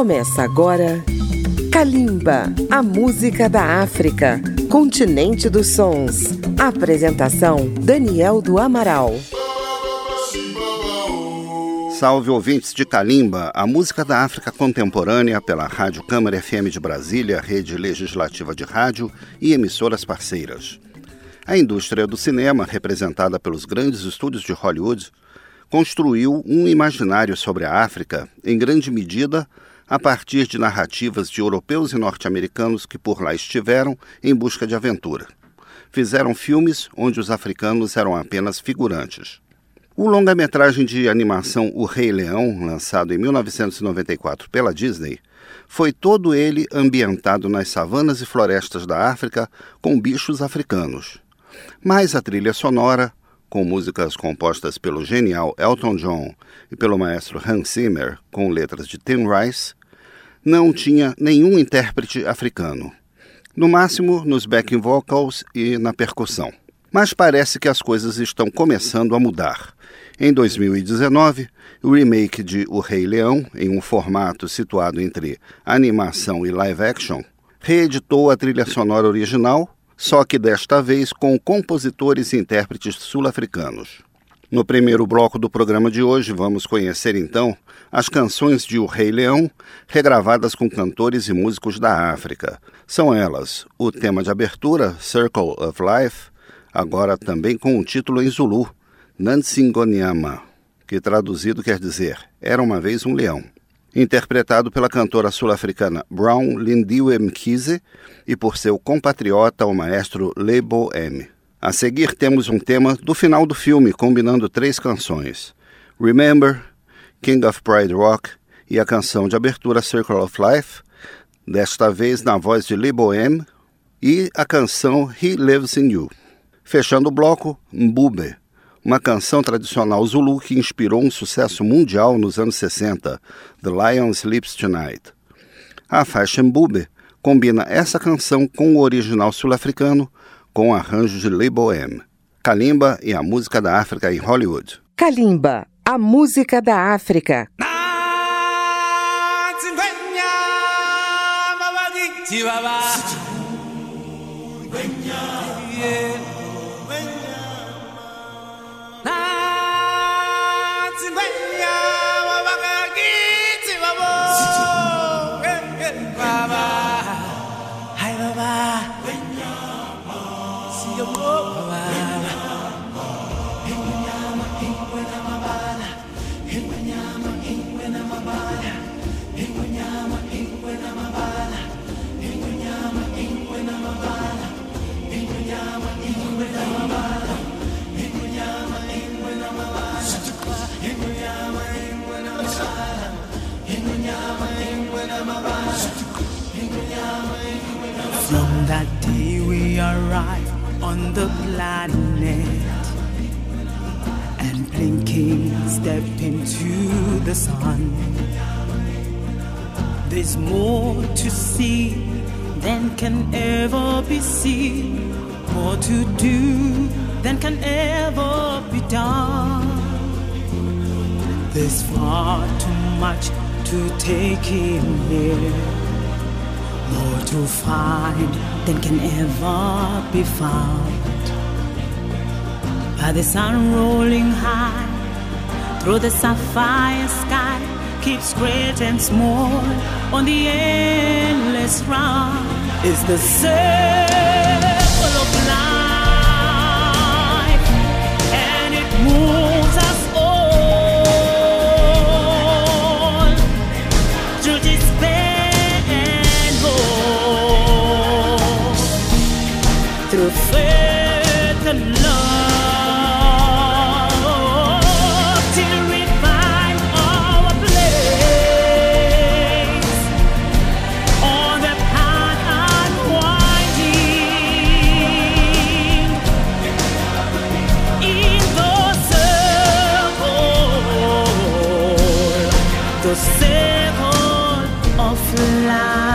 Começa agora Kalimba, a música da África, continente dos sons. Apresentação Daniel do Amaral. Salve ouvintes de Kalimba, a música da África contemporânea pela Rádio Câmara FM de Brasília, rede legislativa de rádio e emissoras parceiras. A indústria do cinema, representada pelos grandes estúdios de Hollywood, construiu um imaginário sobre a África, em grande medida a partir de narrativas de europeus e norte-americanos que por lá estiveram em busca de aventura. Fizeram filmes onde os africanos eram apenas figurantes. O longa-metragem de animação O Rei Leão, lançado em 1994 pela Disney, foi todo ele ambientado nas savanas e florestas da África com bichos africanos. Mas a trilha sonora, com músicas compostas pelo genial Elton John e pelo maestro Hans Zimmer, com letras de Tim Rice, não tinha nenhum intérprete africano. No máximo nos backing vocals e na percussão. Mas parece que as coisas estão começando a mudar. Em 2019, o remake de O Rei Leão, em um formato situado entre animação e live action, reeditou a trilha sonora original, só que desta vez com compositores e intérpretes sul-africanos. No primeiro bloco do programa de hoje, vamos conhecer então as canções de O Rei Leão, regravadas com cantores e músicos da África. São elas o tema de abertura, Circle of Life, agora também com o um título em Zulu, Nansingonyama, que traduzido quer dizer Era uma vez um leão. Interpretado pela cantora sul-africana Brown Lindiwe Mkhize e por seu compatriota, o maestro Lebo M. A seguir temos um tema do final do filme, combinando três canções: Remember, King of Pride Rock e a canção de abertura Circle of Life, desta vez na voz de Lee Bohem, e a canção He Lives in You. Fechando o bloco, Mbube, uma canção tradicional zulu que inspirou um sucesso mundial nos anos 60, The Lion Sleeps Tonight. A faixa Mbube combina essa canção com o original sul-africano com arranjos de Lee Bohem. Kalimba e a música da África em Hollywood. Kalimba, a música da África. From that day we arrive on the planet and blinking step into the sun. There's more to see than can ever be seen, more to do than can ever be done. There's far too much to take in here more to find than can ever be found. By the sun rolling high through the sapphire sky, keeps great and small on the endless round. Is the circle life.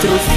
трус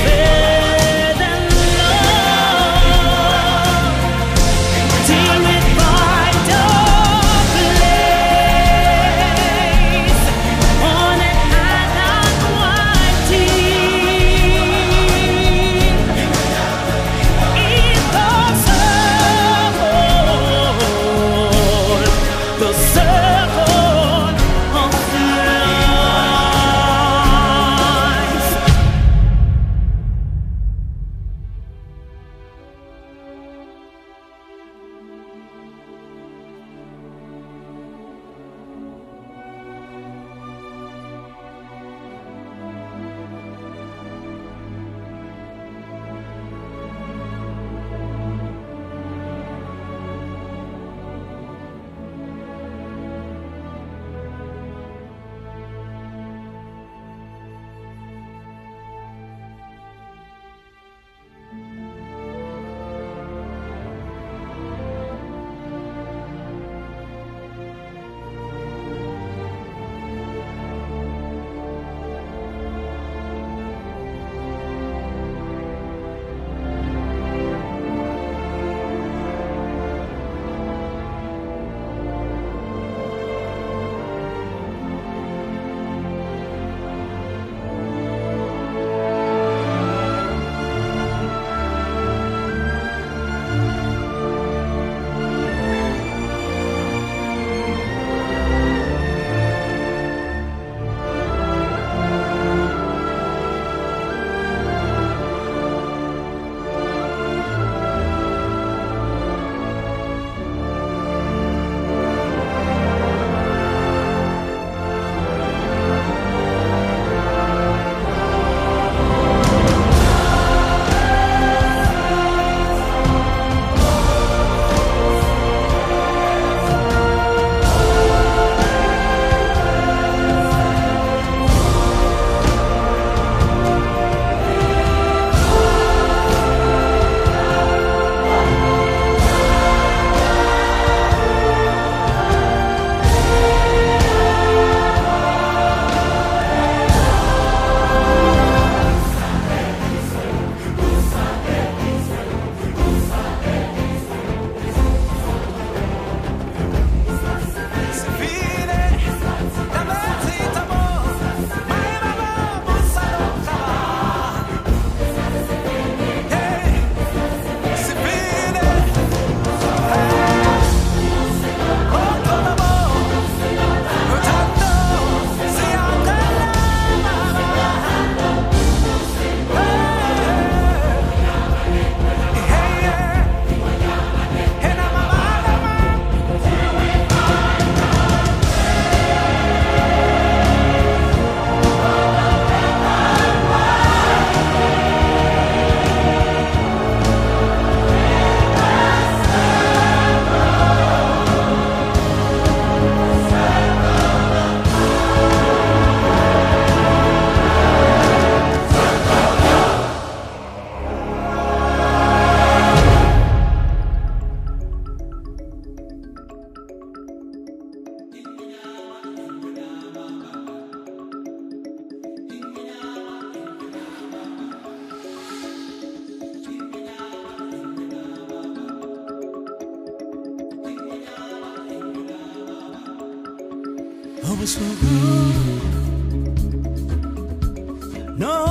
No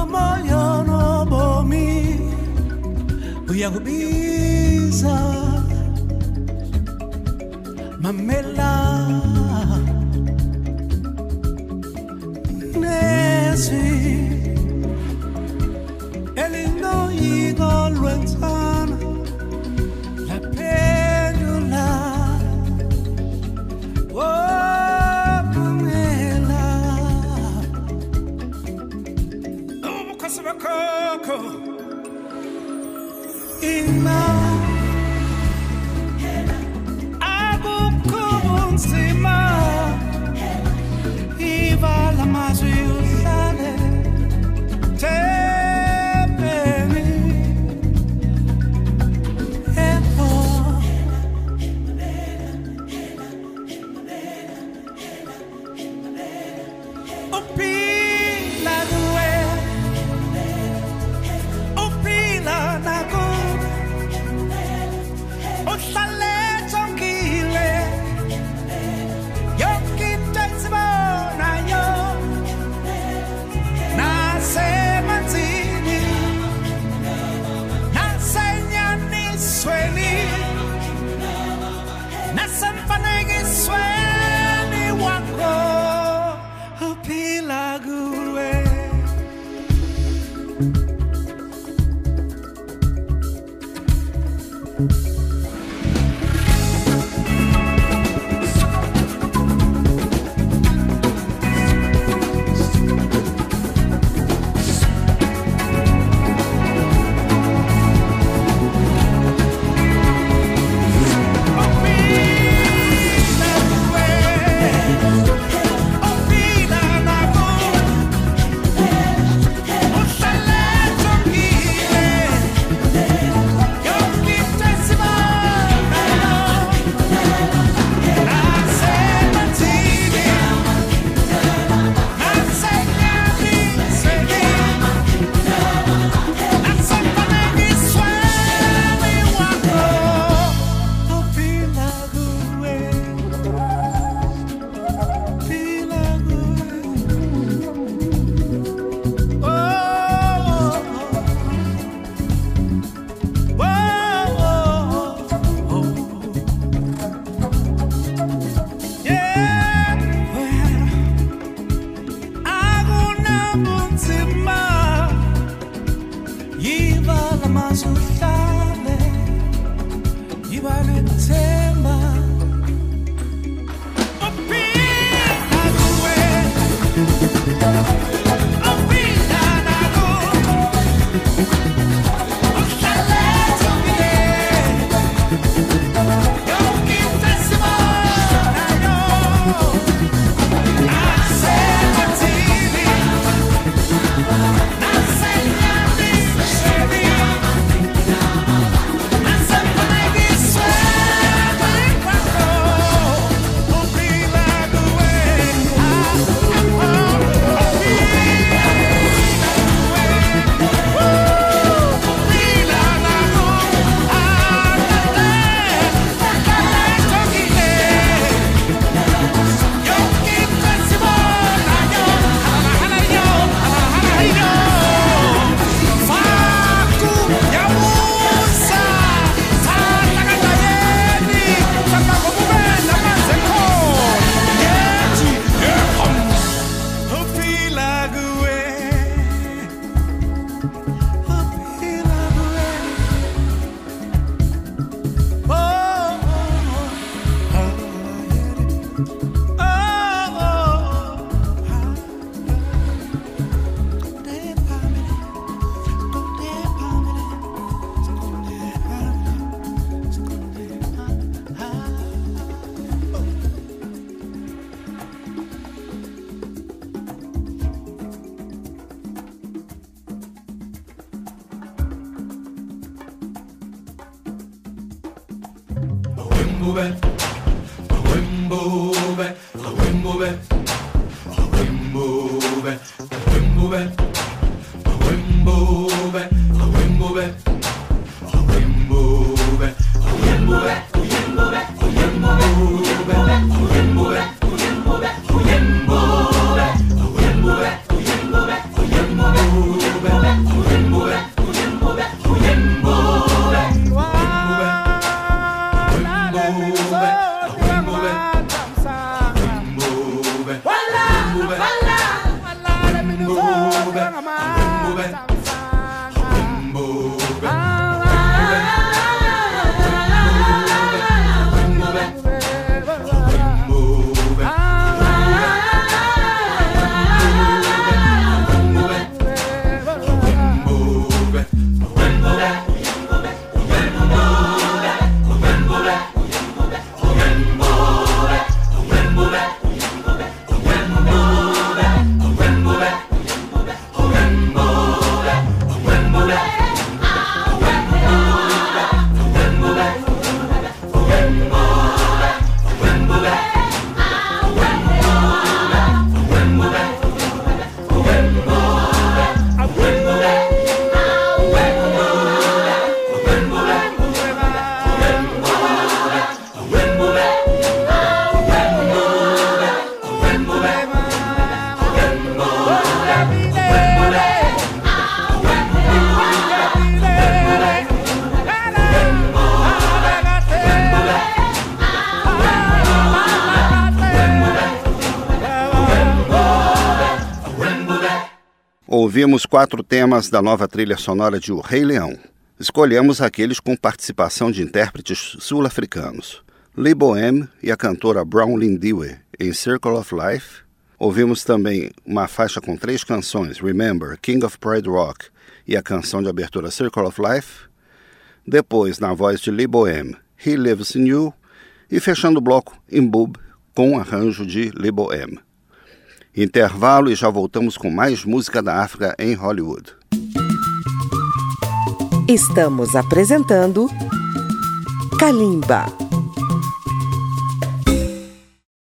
more you, no more me. We are busy. Wimblebe, Wimblebe, Wimbo Wimblebe, Wimblebe, Wimblebe, Wimblebe. Ouvimos quatro temas da nova trilha sonora de O Rei Leão. Escolhemos aqueles com participação de intérpretes sul-africanos. Lee Bohem e a cantora Brown Lindiwe em Circle of Life. Ouvimos também uma faixa com três canções, Remember, King of Pride Rock e a canção de abertura Circle of Life. Depois, na voz de Lee Bohem, He Lives in You. E fechando o bloco, Imbub, com arranjo de Lee Bohem. Intervalo e já voltamos com mais música da África em Hollywood. Estamos apresentando Kalimba.